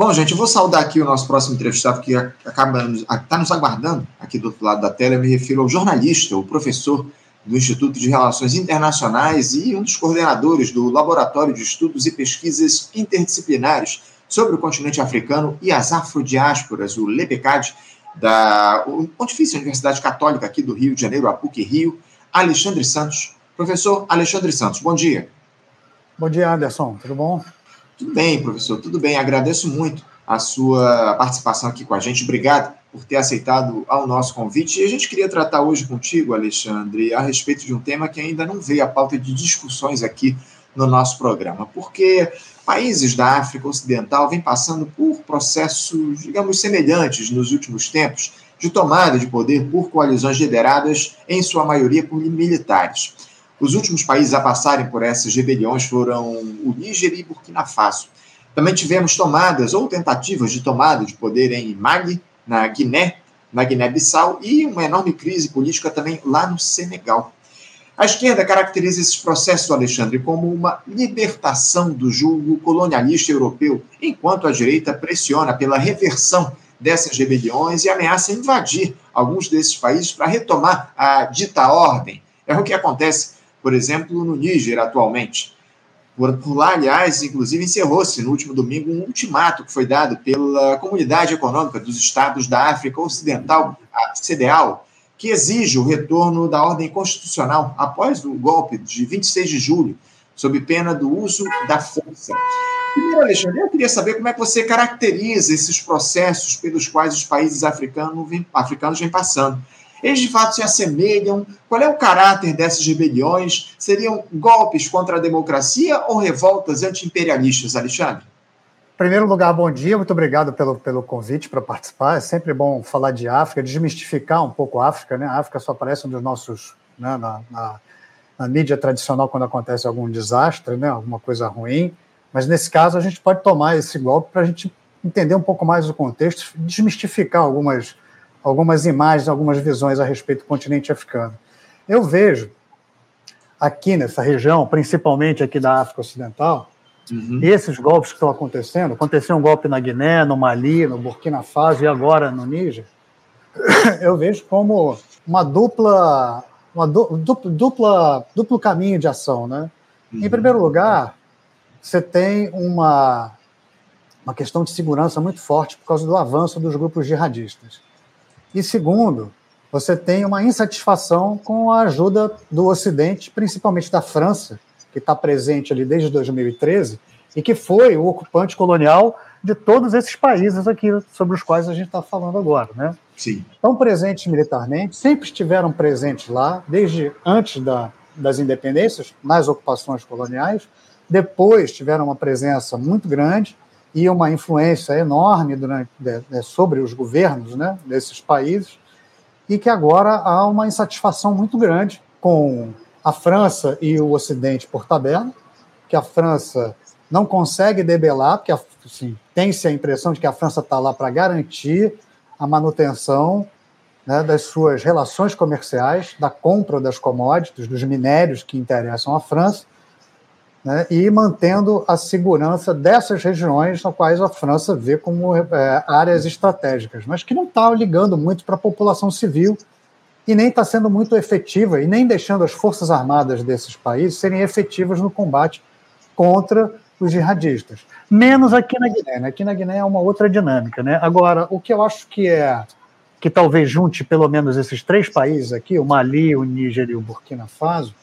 Bom, gente, eu vou saudar aqui o nosso próximo entrevistado que está nos aguardando aqui do outro lado da tela. Eu me refiro ao jornalista, o professor do Instituto de Relações Internacionais e um dos coordenadores do Laboratório de Estudos e Pesquisas Interdisciplinares sobre o continente africano e as afrodiásporas, o LEPECAD, da Pontifícia Universidade Católica aqui do Rio de Janeiro, a PUC Rio, Alexandre Santos. Professor Alexandre Santos, bom dia. Bom dia, Anderson. Tudo bom? Tudo bem, professor, tudo bem. Agradeço muito a sua participação aqui com a gente. Obrigado por ter aceitado ao nosso convite. E a gente queria tratar hoje contigo, Alexandre, a respeito de um tema que ainda não veio à pauta de discussões aqui no nosso programa, porque países da África Ocidental vêm passando por processos, digamos, semelhantes nos últimos tempos de tomada de poder por coalizões lideradas, em sua maioria, por militares. Os últimos países a passarem por essas rebeliões foram o Níger e Burkina Faso. Também tivemos tomadas ou tentativas de tomada de poder em Mali, na Guiné, na Guiné-Bissau e uma enorme crise política também lá no Senegal. A esquerda caracteriza esses processos, Alexandre, como uma libertação do julgo colonialista europeu, enquanto a direita pressiona pela reversão dessas rebeliões e ameaça invadir alguns desses países para retomar a dita ordem. É o que acontece por exemplo, no Níger atualmente. Por, por lá, aliás, inclusive encerrou-se no último domingo um ultimato que foi dado pela Comunidade Econômica dos Estados da África Ocidental, a CDAO, que exige o retorno da ordem constitucional após o golpe de 26 de julho, sob pena do uso da força. Primeiro, Alexandre, eu queria saber como é que você caracteriza esses processos pelos quais os países africanos vêm, africanos vêm passando. Eles de fato se assemelham? Qual é o caráter dessas rebeliões? Seriam golpes contra a democracia ou revoltas anti-imperialistas, Alexandre? Em primeiro lugar, bom dia, muito obrigado pelo, pelo convite para participar. É sempre bom falar de África, desmistificar um pouco a África. Né? A África só aparece dos nossos. Né, na, na, na, mídia tradicional quando acontece algum desastre, né, alguma coisa ruim. Mas nesse caso, a gente pode tomar esse golpe para a gente entender um pouco mais o contexto, desmistificar algumas algumas imagens, algumas visões a respeito do continente africano. Eu vejo aqui nessa região, principalmente aqui da África Ocidental, uhum. esses golpes que estão acontecendo, aconteceu um golpe na Guiné, no Mali, no Burkina Faso e agora no Níger, eu vejo como uma dupla, uma dupla, dupla duplo caminho de ação, né? Uhum. Em primeiro lugar, você tem uma uma questão de segurança muito forte por causa do avanço dos grupos jihadistas. E segundo, você tem uma insatisfação com a ajuda do Ocidente, principalmente da França, que está presente ali desde 2013 e que foi o ocupante colonial de todos esses países aqui sobre os quais a gente está falando agora, né? Sim. Estão presentes militarmente, sempre estiveram presentes lá, desde antes da, das independências, nas ocupações coloniais, depois tiveram uma presença muito grande e uma influência enorme durante, sobre os governos né, desses países, e que agora há uma insatisfação muito grande com a França e o Ocidente por tabela, que a França não consegue debelar, porque assim, tem-se a impressão de que a França está lá para garantir a manutenção né, das suas relações comerciais, da compra das commodities, dos minérios que interessam à França, né, e mantendo a segurança dessas regiões, nas quais a França vê como é, áreas estratégicas, mas que não está ligando muito para a população civil e nem está sendo muito efetiva e nem deixando as forças armadas desses países serem efetivas no combate contra os jihadistas. Menos aqui na Guiné. Né? Aqui na Guiné é uma outra dinâmica. Né? Agora, o que eu acho que é que talvez junte pelo menos esses três países aqui, o Mali, o Níger e o Burkina Faso,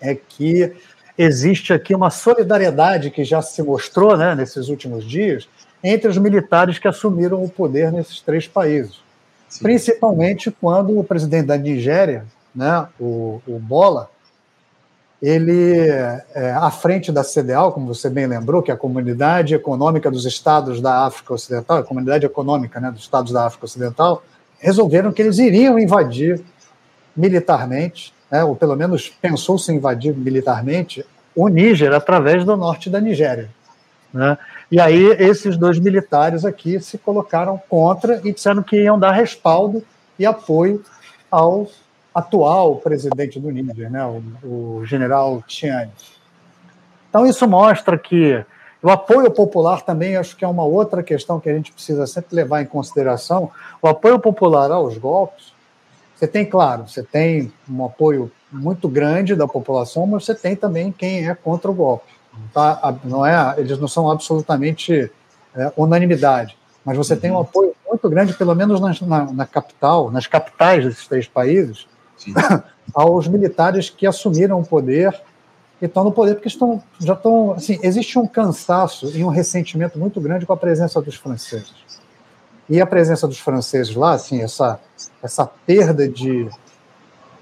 é que existe aqui uma solidariedade que já se mostrou né, nesses últimos dias entre os militares que assumiram o poder nesses três países. Sim. Principalmente quando o presidente da Nigéria, né, o, o Bola, ele, é, à frente da CDAO, como você bem lembrou, que é a Comunidade Econômica dos Estados da África Ocidental, a Comunidade Econômica né, dos Estados da África Ocidental, resolveram que eles iriam invadir militarmente né, ou pelo menos pensou-se invadir militarmente, o Níger através do norte da Nigéria. Né? E aí esses dois militares aqui se colocaram contra e disseram que iam dar respaldo e apoio ao atual presidente do Níger, né, o, o general Tiani. Então isso mostra que O apoio popular também acho que é uma outra questão que a gente precisa sempre levar em consideração. O apoio popular aos golpes, você tem, claro, você tem um apoio muito grande da população, mas você tem também quem é contra o golpe. Tá, não é, eles não são absolutamente é, unanimidade, mas você uhum. tem um uhum. apoio muito grande, pelo menos na, na, na capital, nas capitais desses três países, aos militares que assumiram o poder e estão no poder porque estão, já estão. Assim, existe um cansaço e um ressentimento muito grande com a presença dos franceses. E a presença dos franceses lá, assim, essa, essa perda de,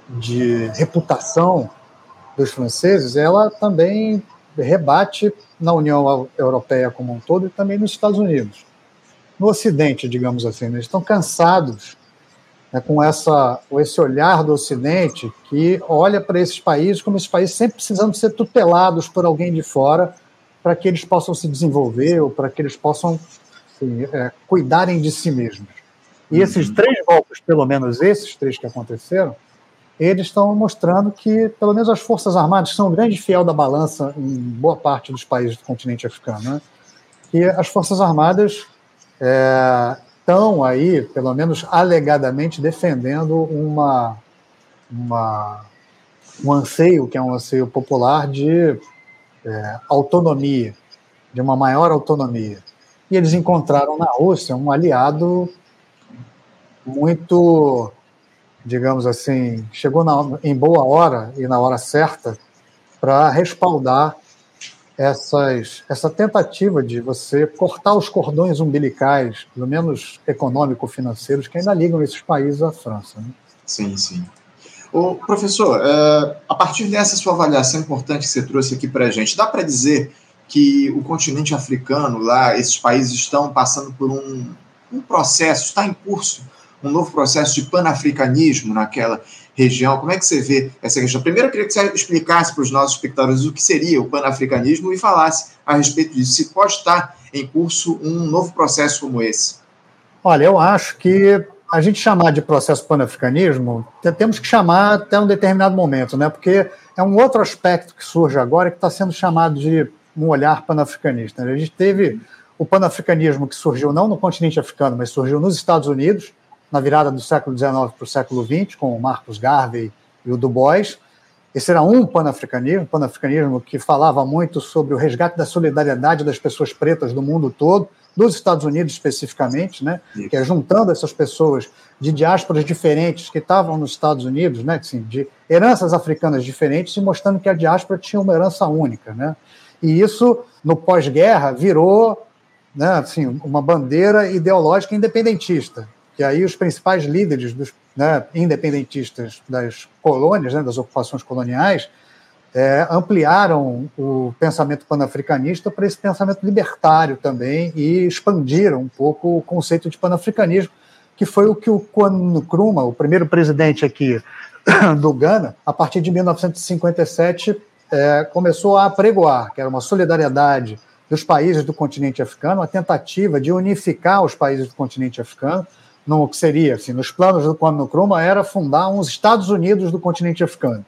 de reputação dos franceses, ela também rebate na União Europeia como um todo e também nos Estados Unidos. No Ocidente, digamos assim, né? eles estão cansados né, com essa, esse olhar do Ocidente que olha para esses países como esses países sempre precisando ser tutelados por alguém de fora para que eles possam se desenvolver ou para que eles possam assim, é, cuidarem de si mesmos. E uhum. esses três golpes, pelo menos esses três que aconteceram, eles estão mostrando que, pelo menos as Forças Armadas, são um grande fiel da balança em boa parte dos países do continente africano, né? que as Forças Armadas é, estão aí, pelo menos alegadamente, defendendo uma, uma, um anseio, que é um anseio popular, de é, autonomia, de uma maior autonomia. E eles encontraram na Rússia um aliado muito, digamos assim, chegou na, em boa hora e na hora certa para respaldar essas, essa tentativa de você cortar os cordões umbilicais, pelo menos econômico-financeiros, que ainda ligam esses países à França. Né? Sim, sim. O professor, é, a partir dessa sua avaliação importante que você trouxe aqui para a gente, dá para dizer que o continente africano, lá, esses países estão passando por um, um processo, está em curso um novo processo de panafricanismo naquela região. Como é que você vê essa questão? Primeiro, eu queria que você explicasse para os nossos espectadores o que seria o panafricanismo e falasse a respeito disso. Se pode estar em curso um novo processo como esse? Olha, eu acho que a gente chamar de processo panafricanismo, temos que chamar até um determinado momento, né? porque é um outro aspecto que surge agora que está sendo chamado de um olhar panafricanista. A gente teve o panafricanismo que surgiu não no continente africano, mas surgiu nos Estados Unidos, na virada do século XIX para o século XX, com o Marcus Garvey e o Du Bois. Esse era um panafricanismo, panafricanismo que falava muito sobre o resgate da solidariedade das pessoas pretas do mundo todo, dos Estados Unidos especificamente, né? que é juntando essas pessoas de diásporas diferentes que estavam nos Estados Unidos, né? assim, de heranças africanas diferentes, e mostrando que a diáspora tinha uma herança única. Né? E isso, no pós-guerra, virou né, assim, uma bandeira ideológica independentista que aí os principais líderes dos né, independentistas das colônias, né, das ocupações coloniais, é, ampliaram o pensamento panafricanista para esse pensamento libertário também e expandiram um pouco o conceito de panafricanismo, que foi o que o Kwame Nkrumah, o primeiro presidente aqui do Ghana, a partir de 1957, é, começou a apregoar, que era uma solidariedade dos países do continente africano, uma tentativa de unificar os países do continente africano, no que seria, assim, nos planos do Kwame Nkrumah, era fundar uns Estados Unidos do continente africano.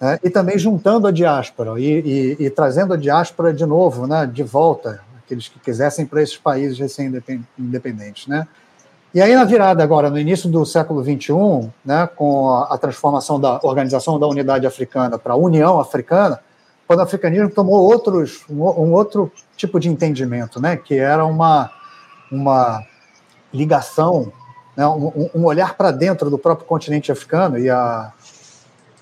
É, e também juntando a diáspora e, e, e, trazendo a diáspora de novo, né, de volta, aqueles que quisessem para esses países recém-independentes. Né? E aí, na virada agora, no início do século XXI, né, com a, a transformação da Organização da Unidade Africana para a União Africana, o pan-africanismo tomou outros, um, um, outro tipo de entendimento, né, que era uma, uma ligação, né, um, um olhar para dentro do próprio continente africano e a,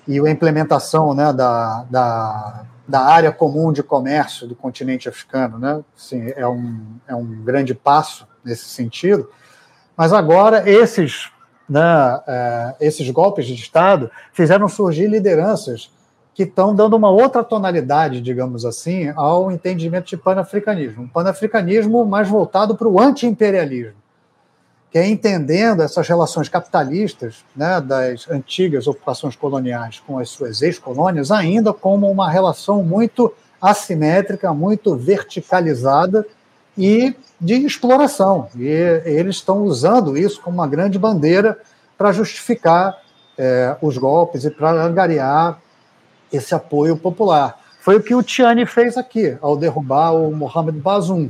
e a implementação né, da, da, da área comum de comércio do continente africano. Né? Assim, é, um, é um grande passo nesse sentido. Mas agora, esses, né, é, esses golpes de Estado fizeram surgir lideranças que estão dando uma outra tonalidade, digamos assim, ao entendimento de panafricanismo. Um panafricanismo mais voltado para o anti-imperialismo que é entendendo essas relações capitalistas né, das antigas ocupações coloniais com as suas ex-colônias ainda como uma relação muito assimétrica, muito verticalizada e de exploração. E eles estão usando isso como uma grande bandeira para justificar é, os golpes e para angariar esse apoio popular. Foi o que o Tiani fez aqui, ao derrubar o Mohamed Bazoum.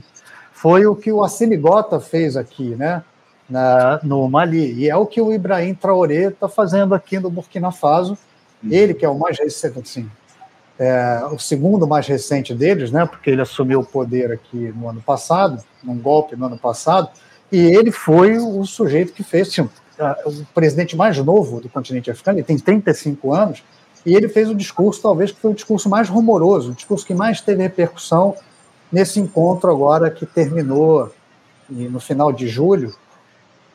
Foi o que o Assimi Gota fez aqui, né? Na, no Mali. E é o que o Ibrahim Traoré está fazendo aqui no Burkina Faso. Uhum. Ele, que é o mais recente, assim, é, o segundo mais recente deles, né? Porque ele assumiu o poder aqui no ano passado, num golpe no ano passado, e ele foi o sujeito que fez, assim, o presidente mais novo do continente africano, ele tem 35 anos, e ele fez o discurso, talvez que foi o discurso mais rumoroso, o discurso que mais teve repercussão nesse encontro agora que terminou no final de julho,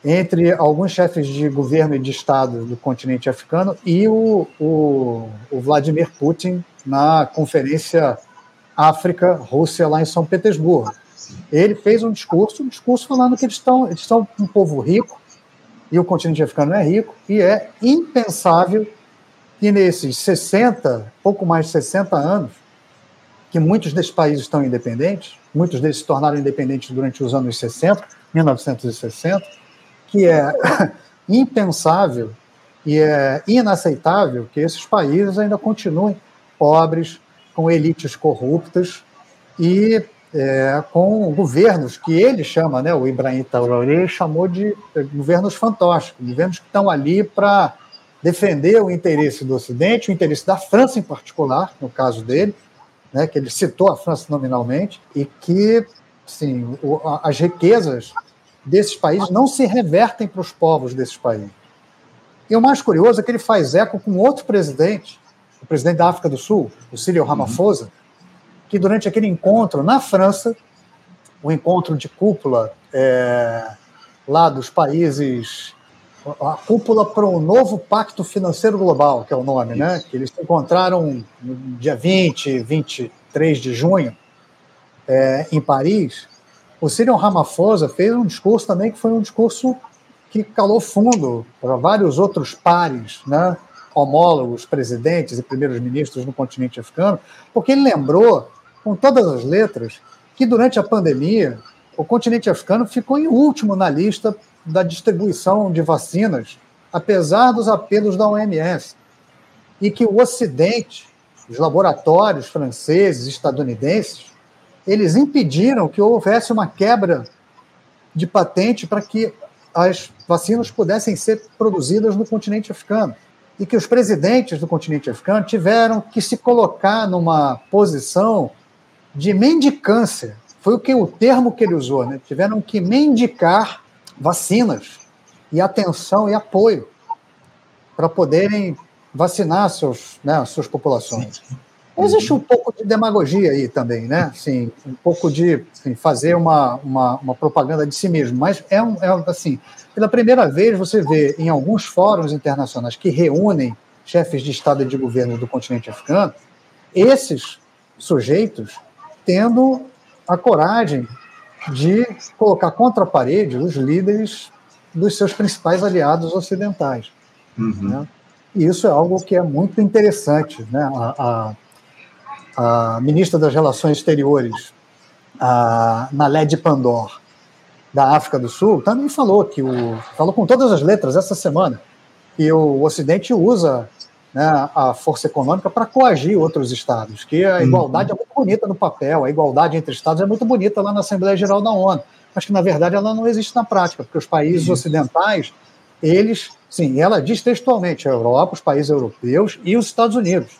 entre alguns chefes de governo e de Estado do continente africano e o, o, o Vladimir Putin na conferência África-Rússia lá em São Petersburgo. Ele fez um discurso, um discurso falando que eles estão, eles são um povo rico e o continente africano é rico e é impensável que nesses 60, pouco mais de 60 anos, que muitos desses países estão independentes, muitos deles se tornaram independentes durante os anos 60, 1960, que é impensável e é inaceitável que esses países ainda continuem pobres, com elites corruptas e é, com governos que ele chama, né, o Ibrahim Traoré chamou de governos fantásticos, governos que estão ali para defender o interesse do Ocidente, o interesse da França em particular, no caso dele, né, que ele citou a França nominalmente, e que sim, o, as riquezas desses países não se revertem para os povos desses países. E o mais curioso é que ele faz eco com outro presidente, o presidente da África do Sul, o Cyril Ramaphosa, que durante aquele encontro na França, o encontro de cúpula é, lá dos países a cúpula para o novo Pacto Financeiro Global, que é o nome, né? Que eles se encontraram no dia 20, 23 de junho, é, em Paris. O Cyril Ramaphosa fez um discurso também que foi um discurso que calou fundo para vários outros pares, né? Homólogos, presidentes e primeiros ministros no continente africano, porque ele lembrou, com todas as letras, que durante a pandemia o continente africano ficou em último na lista da distribuição de vacinas, apesar dos apelos da OMS, e que o Ocidente, os laboratórios franceses, estadunidenses, eles impediram que houvesse uma quebra de patente para que as vacinas pudessem ser produzidas no continente africano. E que os presidentes do continente africano tiveram que se colocar numa posição de mendicância. Foi o que o termo que ele usou, né? Tiveram que mendicar vacinas e atenção e apoio para poderem vacinar seus, né, suas populações. Existe um pouco de demagogia aí também, né? Assim, um pouco de assim, fazer uma, uma, uma, propaganda de si mesmo, mas é, um, é assim, pela primeira vez você vê em alguns fóruns internacionais que reúnem chefes de Estado e de governo do continente africano, esses sujeitos tendo a coragem de colocar contra a parede os líderes dos seus principais aliados ocidentais. Uhum. Né? E isso é algo que é muito interessante. Né? A, a, a ministra das Relações Exteriores, a Naled Pandor, da África do Sul, também falou que o falou com todas as letras essa semana que o Ocidente usa né, a força econômica para coagir outros estados, que a uhum. igualdade uhum. é muito bonita no papel, a igualdade entre estados é muito bonita lá na Assembleia Geral da ONU, mas que na verdade ela não existe na prática, porque os países uhum. ocidentais, eles, sim, ela diz textualmente, a Europa, os países europeus e os Estados Unidos,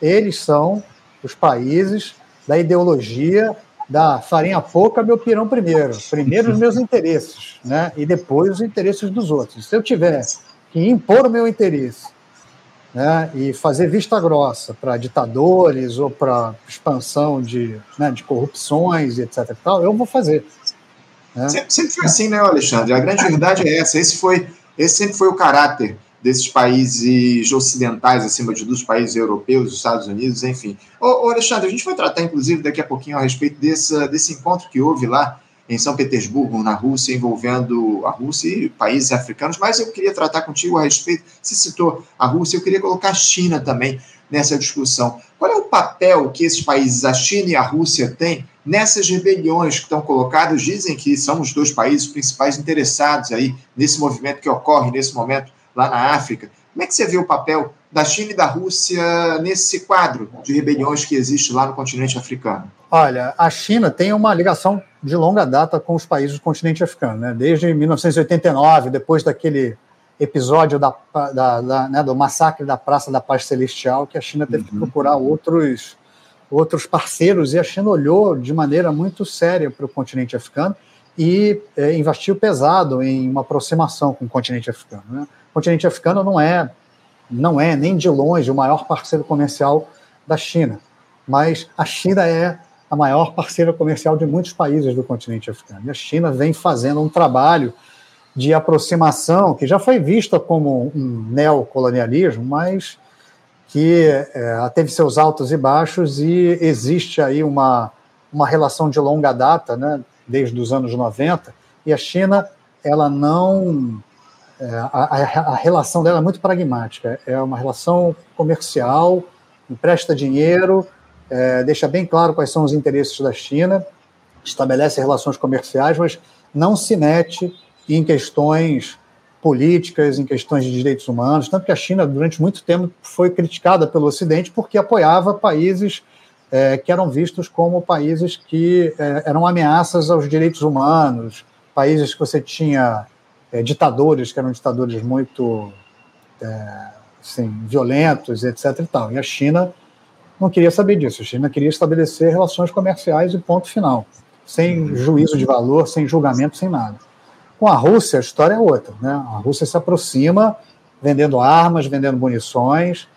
eles são os países da ideologia da farinha pouca, meu pirão primeiro. Primeiro os meus interesses, né? E depois os interesses dos outros. Se eu tiver que impor o meu interesse né, e fazer vista grossa para ditadores ou para expansão de, né, de corrupções etc. E tal, eu vou fazer. Né? Sempre, sempre, foi assim, né, Alexandre? A grande verdade é essa. Esse, foi, esse sempre foi o caráter desses países ocidentais, acima de tudo, os países europeus, os Estados Unidos, enfim. Ô, ô, Alexandre, a gente vai tratar, inclusive, daqui a pouquinho a respeito desse, desse encontro que houve lá em São Petersburgo, na Rússia, envolvendo a Rússia e países africanos, mas eu queria tratar contigo a respeito, se citou a Rússia, eu queria colocar a China também nessa discussão. Qual é o papel que esses países, a China e a Rússia, têm nessas rebeliões que estão colocadas? Dizem que são os dois países principais interessados aí nesse movimento que ocorre nesse momento lá na África. Como é que você vê o papel da China e da Rússia nesse quadro de rebeliões que existe lá no continente africano? Olha, a China tem uma ligação de longa data com os países do continente africano, né? desde 1989, depois daquele episódio da, da, da né, do massacre da Praça da Paz Celestial, que a China teve uhum. que procurar outros, outros parceiros, e a China olhou de maneira muito séria para o continente africano e é, investiu pesado em uma aproximação com o continente africano. Né? O continente africano não é, não é nem de longe o maior parceiro comercial da China, mas a China é a maior parceira comercial de muitos países do continente africano. E a China vem fazendo um trabalho de aproximação que já foi vista como um neocolonialismo, mas que é, teve seus altos e baixos e existe aí uma, uma relação de longa data, né, desde os anos 90, e a China ela não é, a, a, relação dela é muito pragmática, é uma relação comercial, empresta dinheiro, é, deixa bem claro quais são os interesses da China, estabelece relações comerciais, mas não se mete em questões políticas, em questões de direitos humanos, tanto que a China, durante muito tempo, foi criticada pelo Ocidente porque apoiava países é, que eram vistos como países que é, eram ameaças aos direitos humanos, países que você tinha é, ditadores que eram ditadores muito é, assim, violentos, etc. E, tal. e a China não queria saber disso. A China queria estabelecer relações comerciais e ponto final, sem juízo de valor, sem julgamento, sem nada. Com a Rússia, a história é outra. Né? A Rússia se aproxima vendendo armas, vendendo munições,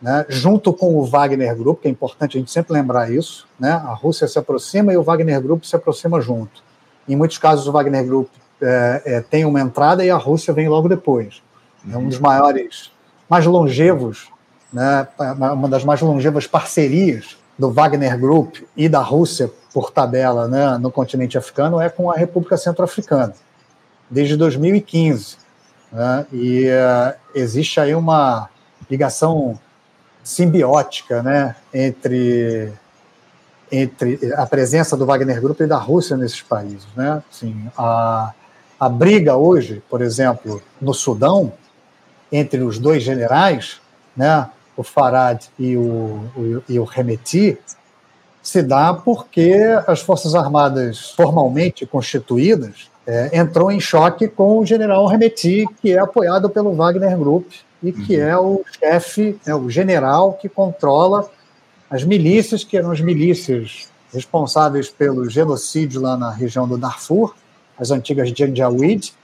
né? junto com o Wagner Group, que é importante a gente sempre lembrar isso. Né? A Rússia se aproxima e o Wagner Group se aproxima junto. Em muitos casos, o Wagner Group é, é, tem uma entrada e a Rússia vem logo depois. É um dos maiores, mais longevos né, uma das mais longevas parcerias do Wagner Group e da Rússia, por tabela, né, no continente africano, é com a República Centro-Africana, desde 2015. Né, e uh, existe aí uma ligação simbiótica né, entre, entre a presença do Wagner Group e da Rússia nesses países. Né? Assim, a, a briga hoje, por exemplo, no Sudão, entre os dois generais, né, o Farad e o, o, e o Remeti, se dá porque as Forças Armadas formalmente constituídas é, entrou em choque com o general Remeti, que é apoiado pelo Wagner Group e que uhum. é o chefe, é o general que controla as milícias, que eram as milícias responsáveis pelo genocídio lá na região do Darfur, as antigas Janjaweed,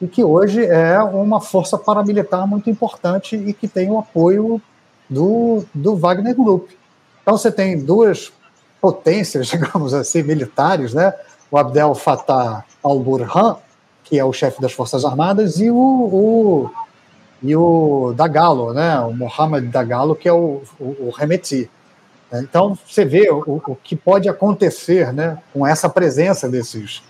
e que hoje é uma força paramilitar muito importante e que tem o apoio do, do Wagner Group. Então você tem duas potências, digamos assim, militares, né? O Abdel Fattah al-Burhan, que é o chefe das Forças Armadas, e o, o, e o Dagalo, né? O Mohamed Dagalo, que é o, o, o Remeti. Então você vê o, o que pode acontecer, né? Com essa presença desses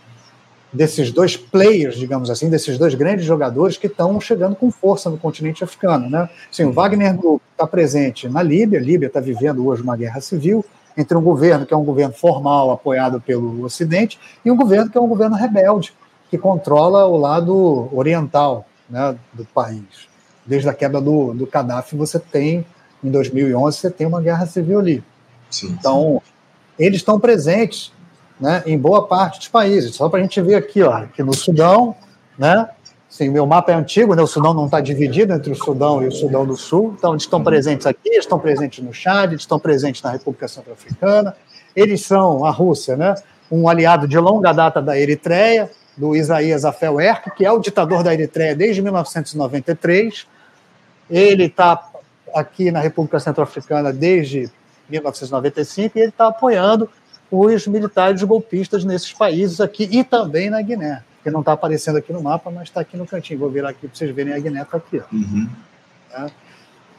desses dois players, digamos assim, desses dois grandes jogadores que estão chegando com força no continente africano. Né? Sim, o Wagner Group está presente na Líbia, a Líbia está vivendo hoje uma guerra civil entre um governo que é um governo formal apoiado pelo Ocidente e um governo que é um governo rebelde, que controla o lado oriental né, do país. Desde a queda do, do Gaddafi, você tem, em 2011, você tem uma guerra civil ali. Sim, então, eles estão presentes né, em boa parte dos países. Só para a gente ver aqui, ó, aqui no Sudão, né? Sim, meu mapa é antigo, né? O Sudão não está dividido entre o Sudão e o Sudão do Sul. Então, eles estão presentes aqui, eles estão presentes no Chad, eles estão presentes na República Centro-Africana. Eles são, a Rússia, né? Um aliado de longa data da Eritreia, do Isaías Afewerki, que é o ditador da Eritreia desde 1993. Ele está aqui na República Centro-Africana desde 1995 e ele está apoiando os militares golpistas nesses países aqui e também na Guiné, que não está aparecendo aqui no mapa, mas está aqui no cantinho. Vou virar aqui para vocês verem a Guiné está aqui. Uhum. É.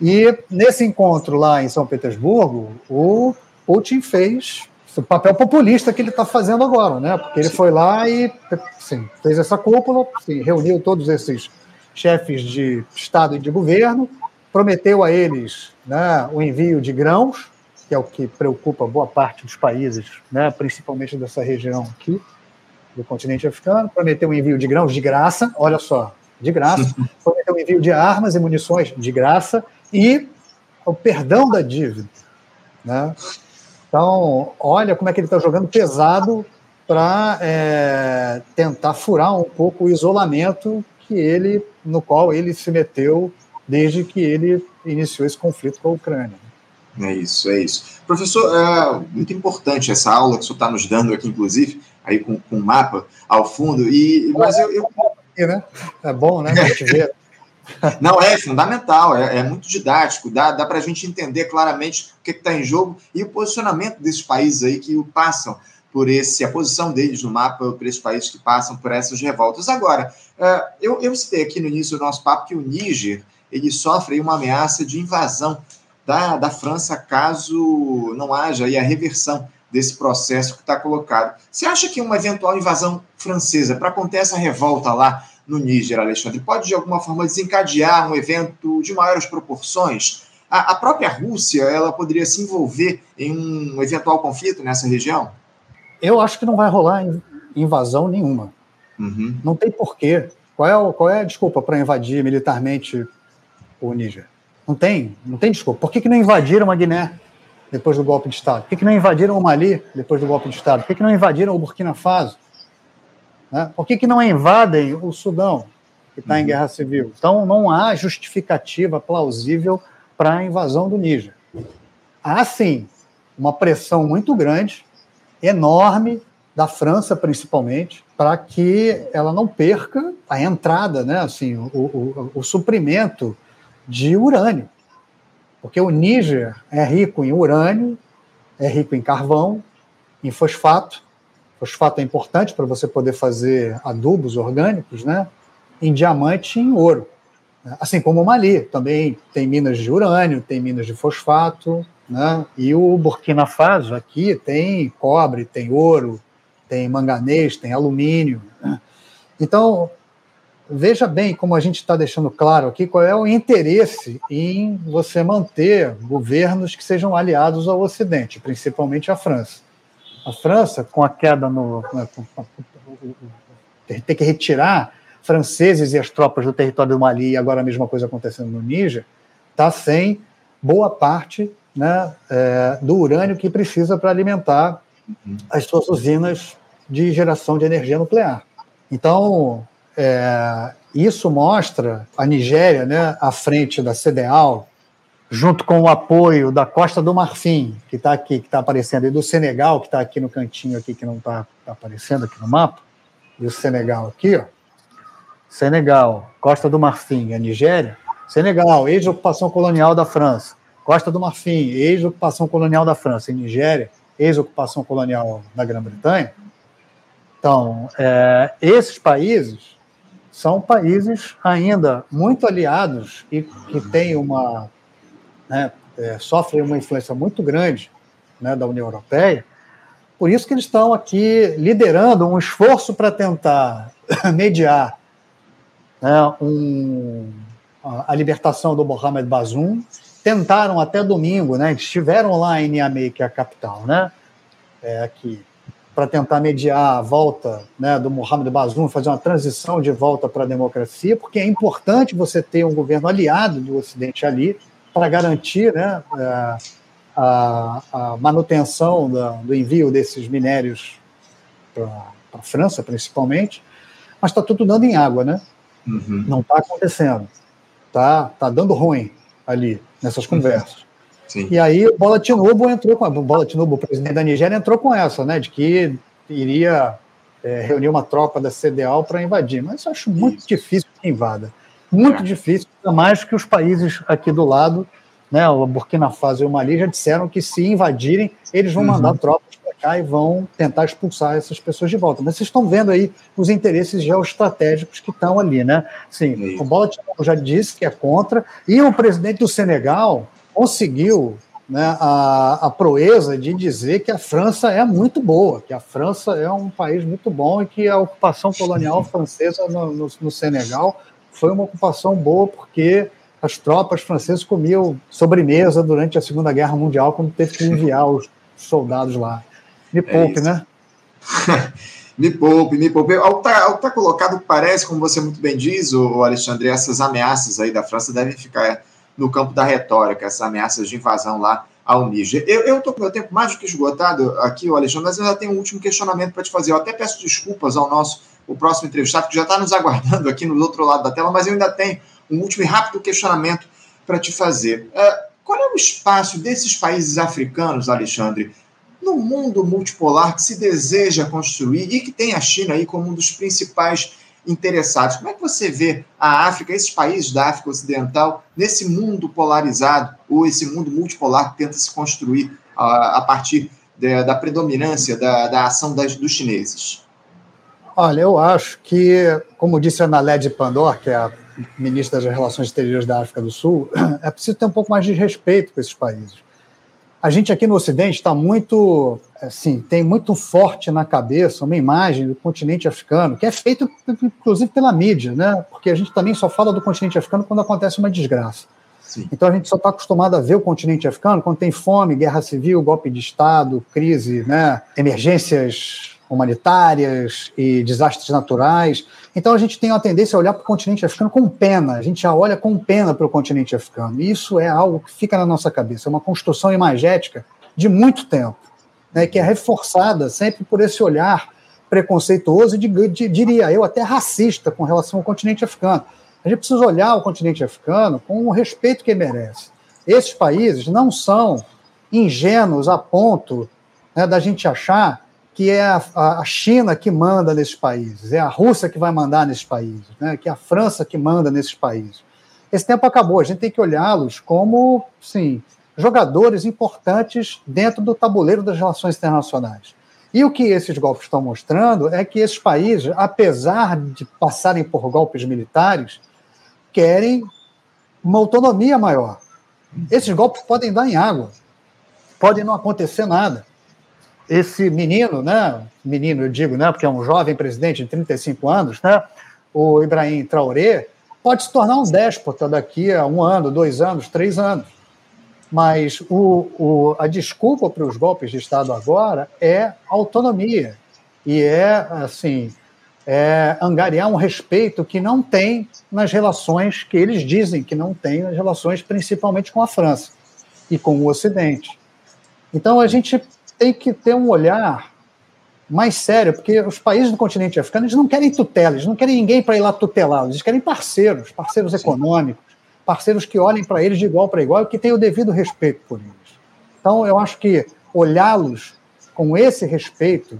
E nesse encontro lá em São Petersburgo, o Putin fez o papel populista que ele está fazendo agora, né? Porque ele foi lá e assim, fez essa cúpula, assim, reuniu todos esses chefes de Estado e de governo, prometeu a eles né, o envio de grãos que é o que preocupa boa parte dos países, né, principalmente dessa região aqui, do continente africano, prometeu um envio de grãos de graça. Olha só, de graça, prometeu o envio de armas e munições de graça e o perdão da dívida. Né? Então, olha como é que ele está jogando pesado para é, tentar furar um pouco o isolamento que ele, no qual ele se meteu desde que ele iniciou esse conflito com a Ucrânia. É isso, é isso. Professor, é muito importante essa aula que o senhor está nos dando aqui, inclusive, aí com, um mapa ao fundo. E, mas eu, eu... Né? É bom, né? A gente vê. Não, é fundamental, é, é muito didático, dá, dá para a gente entender claramente o que está em jogo e o posicionamento desses países aí que passam por esse, a posição deles no mapa, por esses países que passam por essas revoltas. Agora, é, eu, eu citei aqui no início do nosso papo que o Níger ele sofre uma ameaça de invasão da, da França caso não haja aí a reversão desse processo que está colocado. Você acha que uma eventual invasão francesa, para acontecer essa revolta lá no Níger, Alexandre, pode de alguma forma desencadear um evento de maiores proporções? A, a própria Rússia, ela poderia se envolver em um eventual conflito nessa região? Eu acho que não vai rolar invasão nenhuma. Uhum. Não tem porquê. Qual é, qual é a desculpa para invadir militarmente o Níger? Não tem, não tem desculpa. Por que, que não invadiram a Guiné depois do golpe de Estado? Por que, que não invadiram o Mali depois do golpe de Estado? Por que, que não invadiram o Burkina Faso? Né? Por que, que não invadem o Sudão, que está uhum. em guerra civil? Então, não há justificativa plausível para a invasão do Níger. Há, sim, uma pressão muito grande, enorme, da França, principalmente, para que ela não perca a entrada, né, assim, o, o, o suprimento de urânio. Porque o Níger é rico em urânio, é rico em carvão, em fosfato. Fosfato é importante para você poder fazer adubos orgânicos, né? Em diamante e em ouro. Assim como o Mali, também tem minas de urânio, tem minas de fosfato, né? E o Burkina Faso aqui tem cobre, tem ouro, tem manganês, tem alumínio. Né? Então, veja bem como a gente está deixando claro aqui qual é o interesse em você manter governos que sejam aliados ao Ocidente, principalmente a França. A França, com a queda no. Né, ter que retirar franceses e as tropas do território do Mali, e agora a mesma coisa acontecendo no Níger, está sem boa parte né, é, do urânio que precisa para alimentar as suas usinas de geração de energia nuclear. Então, é, isso mostra a Nigéria né, à frente da CDAO, junto com o apoio da Costa do Marfim, que está aqui, que está aparecendo, e do Senegal, que está aqui no cantinho aqui, que não está tá aparecendo aqui no mapa, e o Senegal aqui, ó. Senegal, Costa do Marfim, a Nigéria. Senegal, ex-ocupação colonial da França. Costa do Marfim, ex-ocupação colonial da França. E Nigéria, ex-ocupação colonial da Grã-Bretanha. Então, é, esses países são países ainda muito aliados e que têm uma né, é, sofrem uma influência muito grande né, da União Europeia. Por isso que eles estão aqui liderando um esforço para tentar mediar né, um, a, libertação do Mohamed Bazoum. Tentaram até domingo, né, estiveram lá em Niamey, que é a capital, né, é, aqui para tentar mediar a volta né, do Mohamed Bazoum, fazer uma transição de volta para a democracia, porque é importante você ter um governo aliado do Ocidente ali para garantir né, é, a, a, manutenção da, do envio desses minérios para a França, principalmente, mas está tudo dando em água, né? Uhum. Não está acontecendo. Está tá dando ruim ali nessas conversas. Sim. E aí o Bola Tinubu entrou com a, o Bola Tinubu, o presidente da Nigéria, entrou com essa, né, de que iria é, reunir uma tropa da CDAO para invadir. Mas eu acho muito Isso. difícil que invada. Muito é. difícil, ainda mais que os países aqui do lado, né, o Burkina Faso e o Mali, já disseram que se invadirem, eles vão uhum. mandar tropas para cá e vão tentar expulsar essas pessoas de volta. Mas vocês estão vendo aí os interesses geoestratégicos que estão ali, né? Sim, o Bola Tinubu já disse que é contra, e o presidente do Senegal conseguiu né, a, a proeza de dizer que a França é muito boa, que a França é um país muito bom e que a ocupação colonial francesa no, no, no Senegal foi uma ocupação boa porque as tropas francesas comiam sobremesa durante a Segunda Guerra Mundial quando teve que enviar os soldados lá. Me é poupe, é né? Me poupe, me poupe. Ao estar tá, tá colocado, parece, como você muito bem diz, o Alexandre, essas ameaças aí da França devem ficar no campo da retórica, essas ameaças de invasão lá ao Níger. Eu estou com meu tempo mais do que esgotado aqui, Alexandre, mas eu já tenho um último questionamento para te fazer. Eu até peço desculpas ao nosso, o próximo entrevistado, que já está nos aguardando aqui no outro lado da tela, mas eu ainda tenho um último e rápido questionamento para te fazer. Uh, qual é o espaço desses países africanos, Alexandre, no mundo multipolar que se deseja construir e que tem a China aí como um dos principais interessados. Como é que você vê a África, esses países da África Ocidental, nesse mundo polarizado, ou esse mundo multipolar que tenta se construir a, a partir da predominância da, da ação das, dos chineses? Olha, eu acho que, como disse a Naled Pandor, que é a ministra das Relações Exteriores da África do Sul, é preciso ter um pouco mais de respeito com esses países a gente aqui no Ocidente está muito, assim, tem muito forte na cabeça uma imagem do continente africano, que é feito, inclusive, pela mídia, né? Porque a gente também só fala do continente africano quando acontece uma desgraça. Sim. Então a gente só está acostumado a ver o continente africano quando tem fome, guerra civil, golpe de Estado, crise, né? emergências humanitárias e desastres naturais. Então a gente tem a tendência a olhar para o continente africano com pena, a gente já olha com pena para o continente africano. E isso é algo que fica na nossa cabeça, é uma construção imagética de muito tempo, né, que é reforçada sempre por esse olhar preconceituoso e, de, de, diria eu, até racista com relação ao continente africano. A gente precisa olhar o continente africano com o respeito que ele merece. Esses países não são ingênuos a ponto né, da gente achar que é a, a, China que manda nesses países, é a Rússia que vai mandar nesses países, né? que é a França que manda nesses países. Esse tempo acabou, a gente tem que olhá-los como, sim, jogadores importantes dentro do tabuleiro das relações internacionais. E o que esses golpes estão mostrando é que esses países, apesar de passarem por golpes militares, querem uma autonomia maior. Esses golpes podem dar em água, podem não acontecer nada esse menino, né, menino eu digo, né, porque é um jovem presidente de 35 anos, né, o Ibrahim Traoré, pode se tornar um déspota daqui a um ano, dois anos, três anos. Mas o, o, a desculpa para os golpes de Estado agora é autonomia e é, assim, é angariar um respeito que não tem nas relações que eles dizem que não tem nas relações principalmente com a França e com o Ocidente. Então a gente tem que ter um olhar mais sério, porque os países do continente africano eles não querem tutela, eles não querem ninguém para ir lá tutelá-los, eles querem parceiros, parceiros Sim. econômicos, parceiros que olhem para eles de igual para igual e que tenham o devido respeito por eles. Então, eu acho que olhá-los com esse respeito,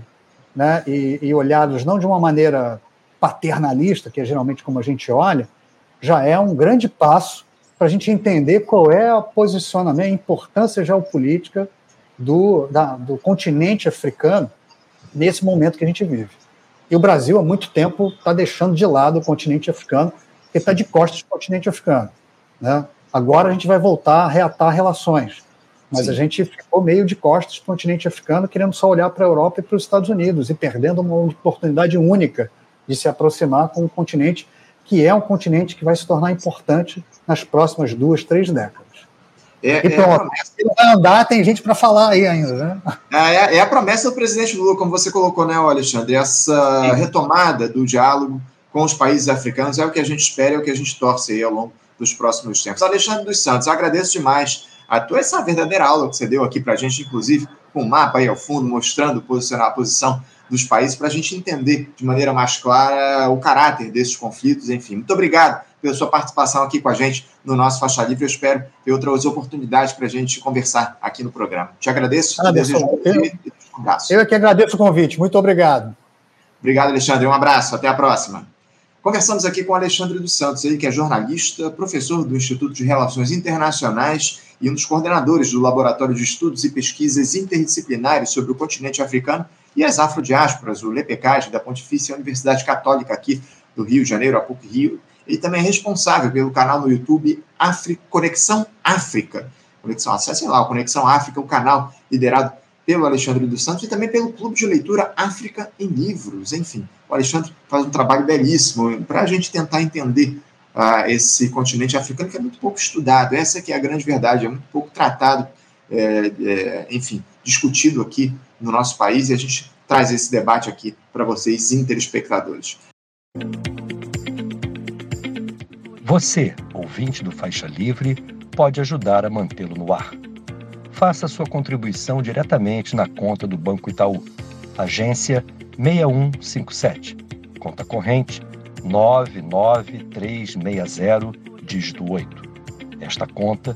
né, e, e olhá-los não de uma maneira paternalista, que é geralmente como a gente olha, já é um grande passo para a gente entender qual é o posicionamento, a importância geopolítica do, da, do continente africano nesse momento que a gente vive. E o Brasil, há muito tempo, está deixando de lado o continente africano, porque está de costas do continente africano. Né? Agora a gente vai voltar a reatar relações, mas Sim. a gente ficou meio de costas do continente africano, querendo só olhar para a Europa e para os Estados Unidos, e perdendo uma oportunidade única de se aproximar com um continente que é um continente que vai se tornar importante nas próximas duas, três décadas. É, e pronto, é vai andar, tem gente para falar aí ainda, né? É, é, a promessa do presidente Lula, como você colocou, né, Alexandre? Essa retomada do diálogo com os países africanos é o que a gente espera, é o que a gente torce aí ao longo dos próximos tempos. Alexandre dos Santos, agradeço demais a tua essa verdadeira aula que você deu aqui para a gente, inclusive com o um mapa aí ao fundo, mostrando posicionar a posição dos países para a gente entender de maneira mais clara o caráter desses conflitos, enfim. Muito obrigado pela sua participação aqui com a gente no nosso Faixa Livre. Eu espero ter outras oportunidades para a gente conversar aqui no programa. Te agradeço. Ah, desejo um um abraço. Eu é que agradeço o convite. Muito obrigado. Obrigado, Alexandre. Um abraço. Até a próxima. Conversamos aqui com o Alexandre dos Santos, ele que é jornalista, professor do Instituto de Relações Internacionais e um dos coordenadores do Laboratório de Estudos e Pesquisas Interdisciplinares sobre o continente africano e as afrodiásporas, o LEPECAD, da Pontifícia Universidade Católica aqui do Rio de Janeiro, a PUC Rio. Ele também é responsável pelo canal no YouTube Afri Conexão África. Conexão, acessem lá, o Conexão África, o canal liderado pelo Alexandre dos Santos e também pelo Clube de Leitura África em Livros. Enfim, o Alexandre faz um trabalho belíssimo para a gente tentar entender uh, esse continente africano que é muito pouco estudado. Essa que é a grande verdade, é muito pouco tratado, é, é, enfim, discutido aqui no nosso país e a gente traz esse debate aqui para vocês, interespectadores. Você, ouvinte do Faixa Livre, pode ajudar a mantê-lo no ar. Faça sua contribuição diretamente na conta do Banco Itaú, agência 6157, conta corrente 99360, dígito 8. Esta conta